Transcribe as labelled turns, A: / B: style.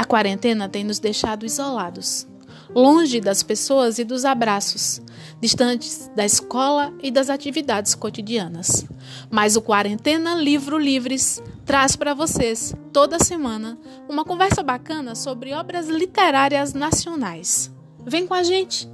A: A quarentena tem nos deixado isolados, longe das pessoas e dos abraços, distantes da escola e das atividades cotidianas. Mas o Quarentena Livro Livres traz para vocês, toda semana, uma conversa bacana sobre obras literárias nacionais. Vem com a gente!